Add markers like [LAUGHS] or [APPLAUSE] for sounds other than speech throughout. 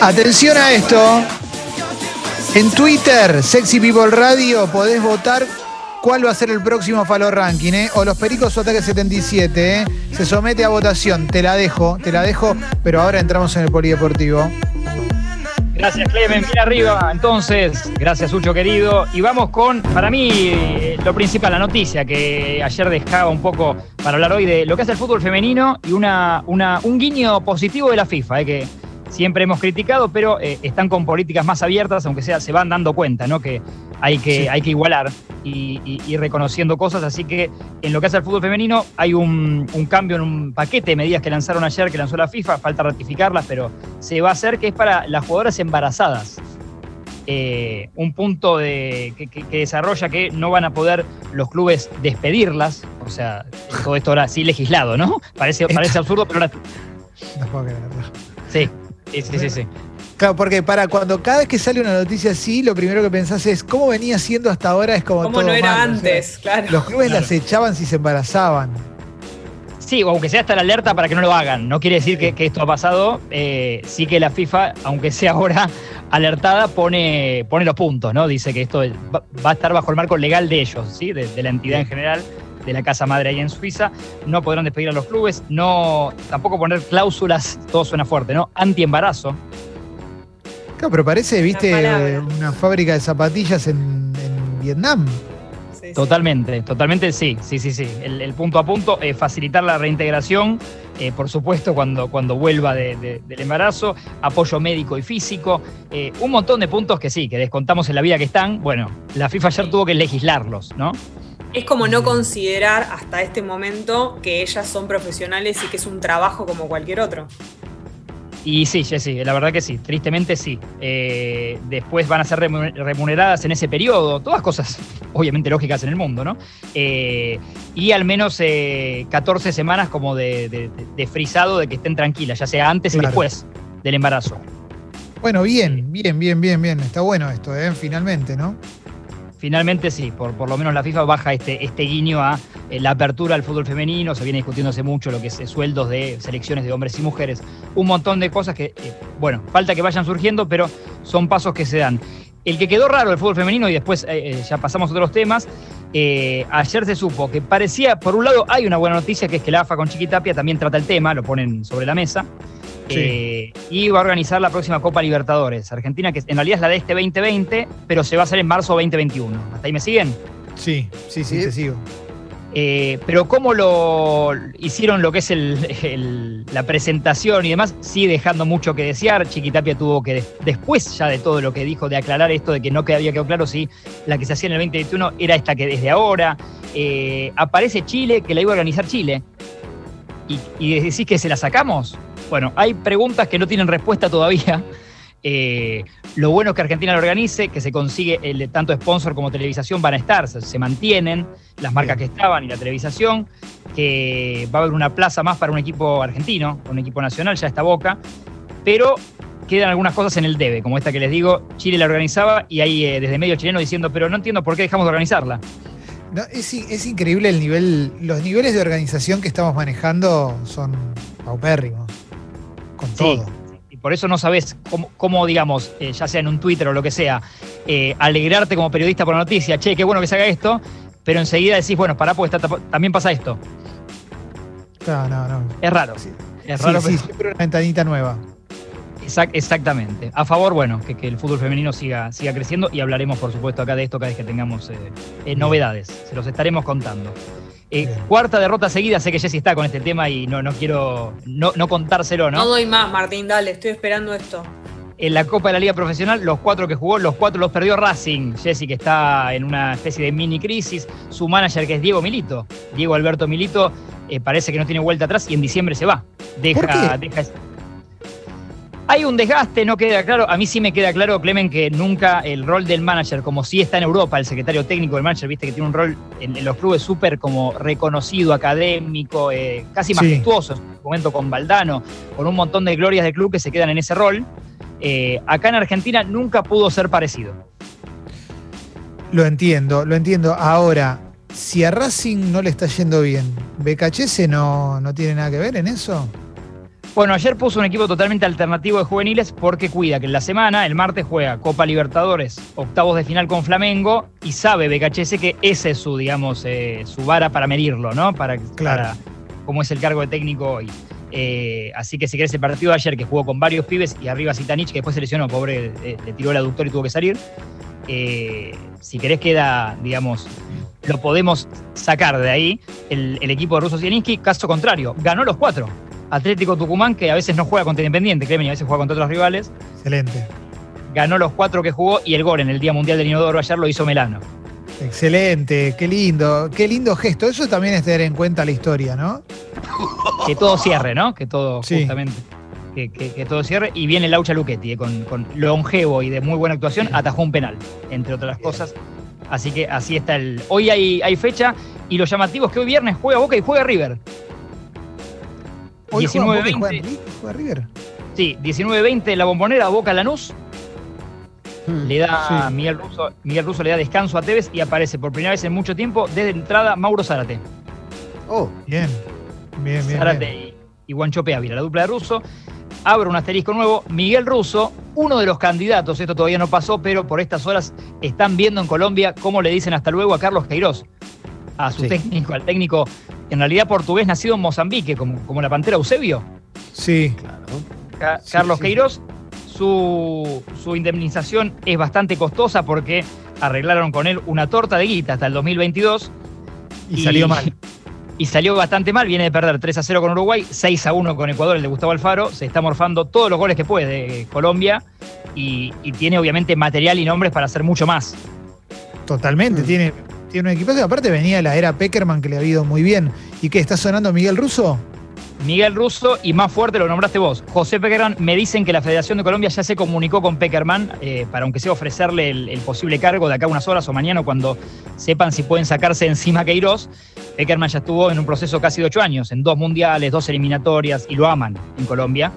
Atención a esto. En Twitter, Sexy People Radio, podés votar cuál va a ser el próximo Falo Ranking, ¿eh? O los Pericos o Ataque 77, ¿eh? Se somete a votación. Te la dejo, te la dejo, pero ahora entramos en el Polideportivo. Gracias, Clemen. Bien arriba. Entonces, gracias, Ucho querido. Y vamos con, para mí, lo principal, la noticia que ayer dejaba un poco para hablar hoy de lo que hace el fútbol femenino y una, una un guiño positivo de la FIFA, ¿eh? que siempre hemos criticado, pero eh, están con políticas más abiertas, aunque sea, se van dando cuenta, ¿no? Que hay que, hay que igualar y, ir reconociendo cosas. Así que en lo que hace al fútbol femenino, hay un, cambio en un paquete de medidas que lanzaron ayer, que lanzó la FIFA, falta ratificarlas, pero se va a hacer que es para las jugadoras embarazadas. Eh, un punto de, que, desarrolla que no van a poder los clubes despedirlas. O sea, todo esto ahora sí legislado, ¿no? Parece, parece absurdo, pero ahora. [LAUGHS] No puedo Sí, Sí, sí, sí, Claro, porque para cuando cada vez que sale una noticia así, lo primero que pensás es cómo venía siendo hasta ahora, es como. ¿Cómo no era antes? claro. Los clubes las echaban si se embarazaban. Sí, aunque sea hasta la alerta para que no lo hagan. No quiere decir que, esto ha pasado. Eh, sí que la FIFA, aunque sea ahora alertada, pone, pone los puntos, ¿no? Dice que esto va, a estar bajo el marco legal de ellos, ¿sí? de la entidad en general de la casa madre ahí en Suiza, no podrán despedir a los clubes, no, tampoco poner cláusulas, todo suena fuerte, ¿no? Anti-embarazo. Claro, pero parece, viste, una fábrica de zapatillas en, Vietnam. totalmente, totalmente sí, sí, sí, sí. El, punto a punto, es facilitar la reintegración, eh, por supuesto, cuando, cuando vuelva del embarazo, apoyo médico y físico, eh, un montón de puntos que sí, que descontamos en la vida que están. Bueno, la FIFA ayer tuvo que legislarlos, ¿no? Es como no considerar hasta este momento que ellas son profesionales y que es un trabajo como cualquier otro. Y sí, Jessy, la verdad que sí, tristemente sí. Eh, después van a ser remuneradas en ese periodo, todas cosas [LAUGHS] obviamente lógicas en el mundo, ¿no? Eh, y al menos 14 eh, semanas como de, frisado de que estén tranquilas, ya sea antes y después del embarazo. Bueno, bien, bien, bien, bien, bien. Está bueno esto, ¿eh? Finalmente, ¿no? Finalmente sí, por, por lo menos la FIFA baja este, este guiño a eh, la apertura al fútbol femenino, se viene discutiendo hace mucho lo que es eh, sueldos de selecciones de hombres y mujeres, un montón de cosas que, eh, bueno, falta que vayan surgiendo, pero son pasos que se dan. El que quedó raro el fútbol femenino, y después ya pasamos a otros temas, ayer se supo que parecía, por un lado hay una buena noticia, que es que la AFA con Chiquitapia también trata el tema, lo ponen sobre la mesa, eh, y va a organizar la próxima Copa Libertadores. Argentina, que en realidad es la de este 2020, pero se va a hacer en marzo 2021. ¿Hasta ahí me siguen? Sí, sí, sí, te sigo. Eh, pero cómo lo hicieron lo que es la presentación y demás, sigue dejando mucho que desear. Chiquitapia tuvo que, después ya de todo lo que dijo, de aclarar esto de que no había quedado claro si la que se hacía en el 2021 era esta que desde ahora. Eh, aparece Chile, que la iba a organizar Chile. Y, y decís que se la sacamos. Bueno, hay preguntas que no tienen respuesta todavía. [LAUGHS] Eh, lo bueno es que Argentina lo organice, que se consigue el, tanto sponsor como televisación van a estar, se, mantienen las marcas que estaban y la televisación, que va a haber una plaza más para un equipo argentino, un equipo nacional, ya está Boca, pero quedan algunas cosas en el debe, como esta que les digo, Chile la organizaba y hay eh, desde medio chileno diciendo, pero no entiendo por qué dejamos de organizarla. es, increíble el nivel, los niveles de organización que estamos manejando son paupérrimos con todo. Y por eso no sabes cómo, digamos, eh, ya sea en un Twitter o lo que sea, eh, alegrarte como periodista por la noticia, che, qué bueno que se haga esto, pero enseguida decís, bueno, pará, porque también pasa esto. No, no, no. Es raro. Es raro. Sí, siempre una ventanita nueva. exactamente. A favor, bueno, que, el fútbol femenino siga, siga creciendo y hablaremos, por supuesto, acá de esto cada vez que tengamos eh, novedades. Se los estaremos contando. Eh, cuarta derrota seguida, sé que Jessy está con este tema y no, no quiero no, contárselo, ¿no? No doy más, Martín, dale, estoy esperando esto. En la Copa de la Liga Profesional, los cuatro que jugó, los cuatro los perdió Racing. Jessy, que está en una especie de mini crisis. Su manager, que es Diego Milito. Diego Alberto Milito, eh, parece que no tiene vuelta atrás y en diciembre se va. Deja, deja hay un desgaste, no queda claro. A mí sí me queda claro, Clemen, que nunca el rol del manager, como si está en Europa, el secretario técnico del manager, viste que tiene un rol en, los clubes súper como reconocido, académico, eh, casi majestuoso, en su momento con Valdano, con un montón de glorias del club que se quedan en ese rol. Eh, acá en Argentina nunca pudo ser parecido. Lo entiendo, lo entiendo. Ahora, si a Racing no le está yendo bien, ¿Becachese no, no tiene nada que ver en eso? Bueno, ayer puso un equipo totalmente alternativo de juveniles porque cuida que en la semana, el martes juega Copa Libertadores, octavos de final con Flamengo y sabe BKHS que ese es su, digamos, eh, su vara para medirlo, ¿no? Para, Claro. para cómo es el cargo de técnico hoy. Eh, así que si querés el partido de ayer que jugó con varios pibes y arriba Zitanich, que después se lesionó, pobre, eh, le tiró el aductor y tuvo que salir. eh, si querés queda, digamos, lo podemos sacar de ahí. El, el equipo de Russo Zielinski, caso contrario, ganó los cuatro. Atlético Tucumán, que a veces no juega contra Independiente, créeme, a veces juega contra otros rivales, Excelente. ganó los cuatro que jugó y el gol en el Día Mundial del Inodoro ayer lo hizo Melano. Excelente, qué lindo, qué lindo gesto. Eso también es tener en cuenta la historia, ¿no? Que todo cierre, ¿no? Que todo, Sí. justamente, que, que- que todo cierre. Y viene Laucha Luchetti, eh, con, con longevo y de muy buena actuación, atajó un penal, entre otras cosas. Así que así está el. Hoy hay, hay fecha y lo llamativo es que hoy viernes juega Boca y juega River. Hoy juega Boca y 19-20. juega River, juega River. Sí, 19-20 la bombonera, Boca Lanús. Mm. Le da Sí. Miguel Russo, Miguel Russo le da descanso a Tevez y aparece por primera vez en mucho tiempo desde entrada Mauro Zárate. Oh, Bien, bien, bien. Zárate bien. y, y Guanchope Ávila, la dupla de Russo. Abre un asterisco nuevo. Miguel Russo, uno de los candidatos, esto todavía no pasó, pero por estas horas están viendo en Colombia cómo le dicen hasta luego a Carlos Queiroz, a su Sí. técnico, al técnico en realidad portugués nacido en Mozambique, como, como la pantera Eusebio. Sí, claro. Sí, Carlos sí. Queiroz, su, su indemnización es bastante costosa porque arreglaron con él una torta de guita hasta el 2022 y salió mal. Y salió bastante mal, viene de perder 3 a 0 con Uruguay, 6 a 1 con Ecuador, el de Gustavo Alfaro, se está morfando todos los goles que puede de Colombia y, y tiene obviamente material y nombres para hacer mucho más. Totalmente, Mm. tiene, tiene un equipazo. Aparte venía la era Peckerman que le ha ido muy bien. ¿Y qué? ¿Está sonando Miguel Russo? Miguel Russo y más fuerte lo nombraste vos. José Peckerman, me dicen que la Federación de Colombia ya se comunicó con Peckerman eh, para aunque sea ofrecerle el, el posible cargo de acá unas horas o mañana cuando sepan si pueden sacarse encima a Queiroz. Peckerman ya estuvo en un proceso casi de ocho años, en dos mundiales, dos eliminatorias y lo aman en Colombia.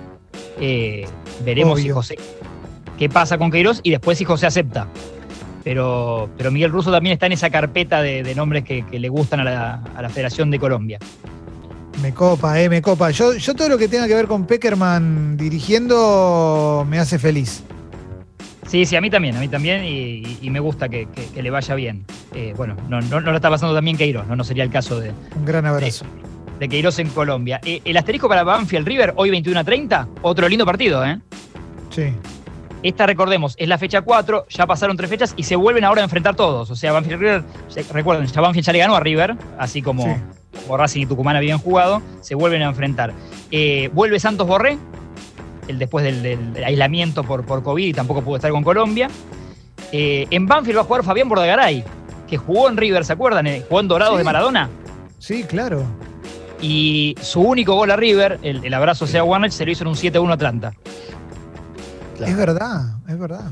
Eh, veremos si. José qué pasa con Queiroz y después si José acepta. Pero, pero Miguel Russo también está en esa carpeta de, de nombres que, que le gustan a la- a la Federación de Colombia. Me copa, eh, me copa. Yo, yo todo lo que tenga que ver con Peckerman dirigiendo me hace feliz. Sí, sí, a mí también, a mí también, y, me gusta que, que- que le vaya bien. Eh, bueno, no, no, no lo está pasando también Queiroz, no, no sería el caso de, Un gran abrazo. de Queiroz en Colombia. Eh, el asterisco para Banfield River, hoy 21 a 30, otro lindo partido, ¿eh? Sí. Esta, recordemos, es la fecha 4, ya pasaron tres fechas y se vuelven ahora a enfrentar todos. O sea, Banfield River, recuerden, ya Banfield ya le ganó a River, así como, Sí. como Racing y Tucumán habían jugado, se vuelven a enfrentar. Eh, vuelve Santos Borré, el después del, del aislamiento por, por COVID y tampoco pudo estar con Colombia. Eh, en Banfield va a jugar Fabián Bordagaray, que jugó en River, ¿se acuerdan? Eh, Jugó en Dorados Sí. de Maradona. Sí, claro. Y su único gol a River, el, el abrazo sea Warner, se lo hizo en un 7-1 Atlanta. Claro. Es verdad, es verdad.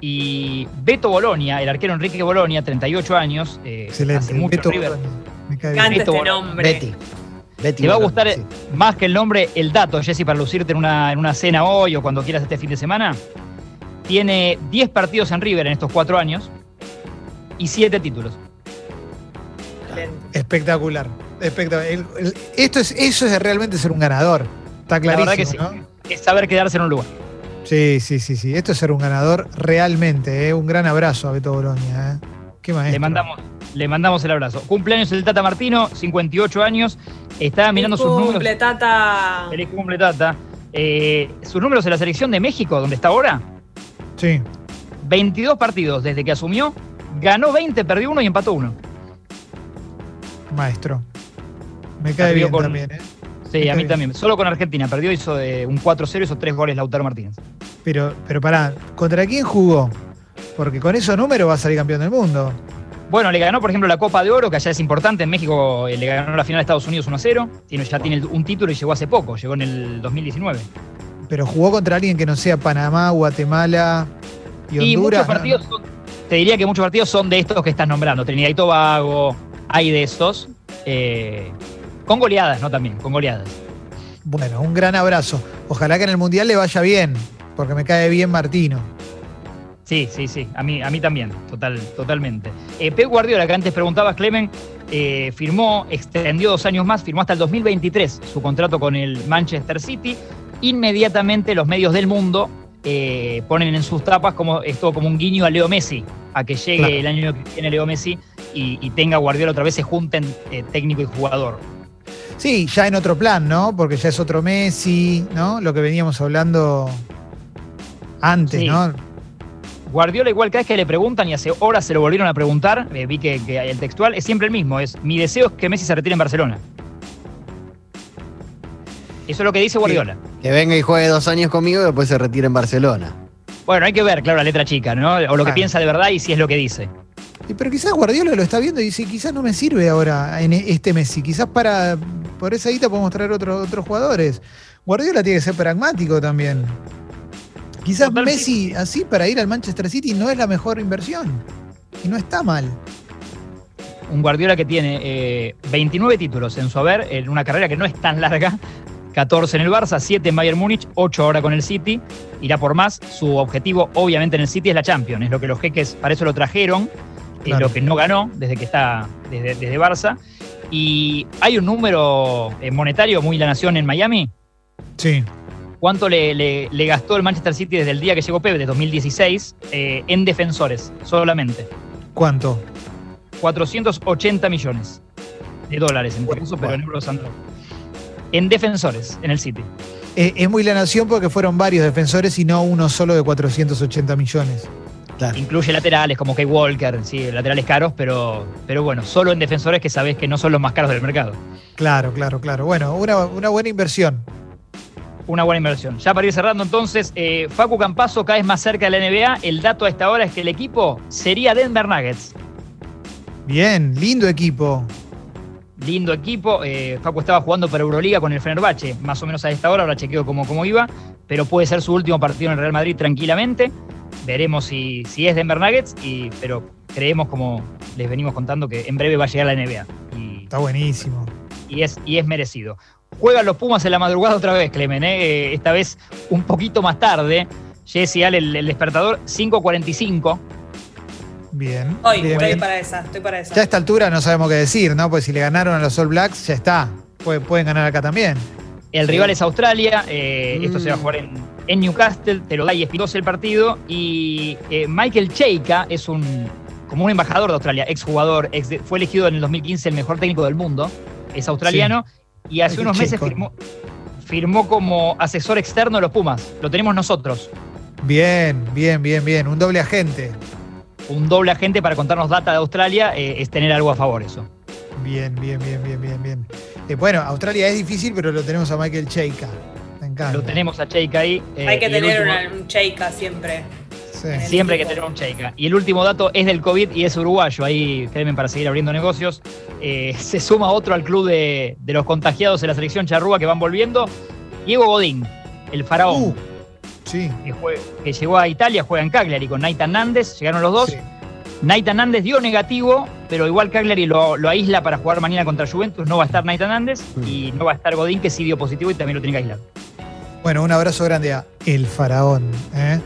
Y Beto Bolonia, el arquero Enrique Bolonia, 38 años, eh, Excelente. hace mucho Beto River. Me cae bien. Beto este Bolonia. nombre. Betty. Betty Te va a gustar sí. más que el nombre, el dato, Jesse, para lucirte en una, en una cena hoy o cuando quieras este fin de semana. Tiene 10 partidos en River en estos cuatro años y 7 títulos. Excelente. Espectacular. Espectacular. El- el- esto es, eso es realmente ser un ganador. Está La clarísimo, verdad que sí. ¿no? Es saber quedarse en un lugar. Sí, sí, sí, sí. Esto es ser un ganador realmente. ¿eh? Un gran abrazo a Beto Bolonia. ¿eh? Qué maestro. Le mandamos, le mandamos el abrazo. Cumpleaños el Tata Martino, 58 años. Estaba mirando sus Cumple, números. Tata. Feliz cumple, Tata. Eh, sus números en la selección de México, donde está ahora. Sí. 22 partidos desde que asumió. Ganó 20, perdió uno y empató uno. Maestro. Me cae Perdió bien con- también, ¿eh? Sí, Está a mí bien. también. Solo con Argentina. Perdió, hizo de un 4-0, hizo tres goles Lautaro Martínez. Pero, pero pará, ¿contra quién jugó? Porque con esos números va a salir campeón del mundo. Bueno, le ganó, por ejemplo, la Copa de Oro, que allá es importante. En México eh, le ganó la final a Estados Unidos 1-0. Tiene, ya tiene un título y llegó hace poco. Llegó en el 2019. Pero jugó contra alguien que no sea Panamá, Guatemala y Y Honduras. muchos partidos son- te diría que muchos partidos son de estos que estás nombrando. Trinidad y Tobago, hay de estos. eh, con goleadas, ¿no? También, con goleadas. Bueno, un gran abrazo. Ojalá que en el Mundial le vaya bien, porque me cae bien Martino. Sí, sí, sí. A mí, a mí también, total, totalmente. Eh, Pep Guardiola, que antes preguntabas, Clemen, eh, firmó, extendió dos años más, firmó hasta el 2023 su contrato con el Manchester City. Inmediatamente los medios del mundo eh, ponen en sus tapas como esto como un guiño a Leo Messi, a que llegue Claro. el año que viene Leo Messi y, y tenga Guardiola otra vez, se junten eh, técnico y jugador. Sí, ya en otro plan, ¿no? Porque ya es otro Messi, ¿no? Lo que veníamos hablando antes, Sí. ¿no? Guardiola, igual cada vez que le preguntan, y hace horas se lo volvieron a preguntar, eh, vi que, que el textual es siempre el mismo, es mi deseo es que Messi se retire en Barcelona. Eso es lo que dice Guardiola. Que venga y juegue dos años conmigo y después se retire en Barcelona. Bueno, hay que ver, claro, la letra chica, ¿no? O lo que piensa de verdad y si es lo que dice. Y pero quizás Guardiola lo está viendo y dice, quizás no me sirve ahora en este Messi, quizás para por esa guita podemos traer otro- otros jugadores. Guardiola tiene que ser pragmático también. Quizás Total, Messi así para ir al Manchester City no es la mejor inversión. Y no está mal. Un Guardiola que tiene eh, 29 títulos en su haber, en una carrera que no es tan larga, 14 en el Barça, 7 en Bayern Múnich, 8 ahora con el City, irá por más. Su objetivo, obviamente, en el City es la Champions, es lo que los jeques para eso lo trajeron, es lo que no ganó desde que está desde, desde Barça. Y hay un número eh, monetario muy la nación en Miami. Sí. ¿Cuánto le, le- le gastó el Manchester City desde el día que llegó Pepe, de 2016, eh, en defensores solamente? ¿Cuánto? 480 millones de dólares en Bueno, pesos, pero en euros Sandro. En defensores, en el City. Eh, es muy la nación porque fueron varios defensores y no uno solo de 480 millones. Claro. Incluye laterales como Kay Walker, sí, laterales caros, pero, pero bueno, solo en defensores que sabés que no son los más caros del mercado. Claro, claro, claro. Bueno, una, una buena inversión. Una buena inversión. Ya para ir cerrando entonces, eh, Facu Campazo cada vez más cerca de la NBA. El dato a esta hora es que el equipo sería Denver Nuggets. Bien, lindo equipo. Lindo equipo. eh, Facu estaba jugando para Euroliga con el Fenerbahce, más o menos a esta hora, ahora chequeo cómo, cómo iba, pero puede ser su último partido en el Real Madrid tranquilamente. Veremos si, si es Denver Nuggets, y, pero creemos, como les venimos contando, que en breve va a llegar la NBA. Y, Está buenísimo. y es, y es merecido. Juegan los Pumas en la madrugada otra vez, Clemen, ¿eh? Eh, esta vez un poquito más tarde. Jesse Ale, el, el despertador, 5.45. Bien. Estoy, bien, estoy bien. para esa, estoy para esa. Ya a esta altura no sabemos qué decir, ¿no? Pues si le ganaron a los All Blacks, ya está. Pueden, pueden ganar acá también. El Sí. rival es Australia, eh, esto se va a Mm. jugar en, en Newcastle, te lo da y es el partido. Y eh, Michael Cheika es un como un embajador de Australia, exjugador, ex de- fue elegido en el 2015 el mejor técnico del mundo, es australiano, y hace unos meses firmó, firmó como asesor externo de los Pumas. Lo tenemos nosotros, Bien, bien, bien, bien. Un doble agente. un doble agente para contarnos data de Australia, eh, es tener algo a favor eso. Bien, bien, bien, bien, bien, bien. Eh, bueno, Australia es difícil, pero lo tenemos a Michael Cheika. Lo tenemos a Cheika ahí. eh, Hay que tener último- un cheika siempre. Sí. en Siempre hay que tener un cheika. Y el último dato es del COVID y es uruguayo. Ahí, créeme, para seguir abriendo negocios. Eh, [LAUGHS] se suma otro al club de, de los contagiados de la selección charrúa que van volviendo. Diego Godín, el faraón, Uh, sí. que, jue- que llegó a Italia, juega en Cagliari con Nathan Nández. Llegaron los dos. sí. Nathan Nández dio negativo, pero igual Cagliari lo, lo aísla para jugar mañana contra Juventus. No va a estar Nathan Nández Mm. y no va a estar Godín, que sí dio positivo y también lo tiene que aislar. Bueno, un abrazo grande a El Faraón. ¿eh?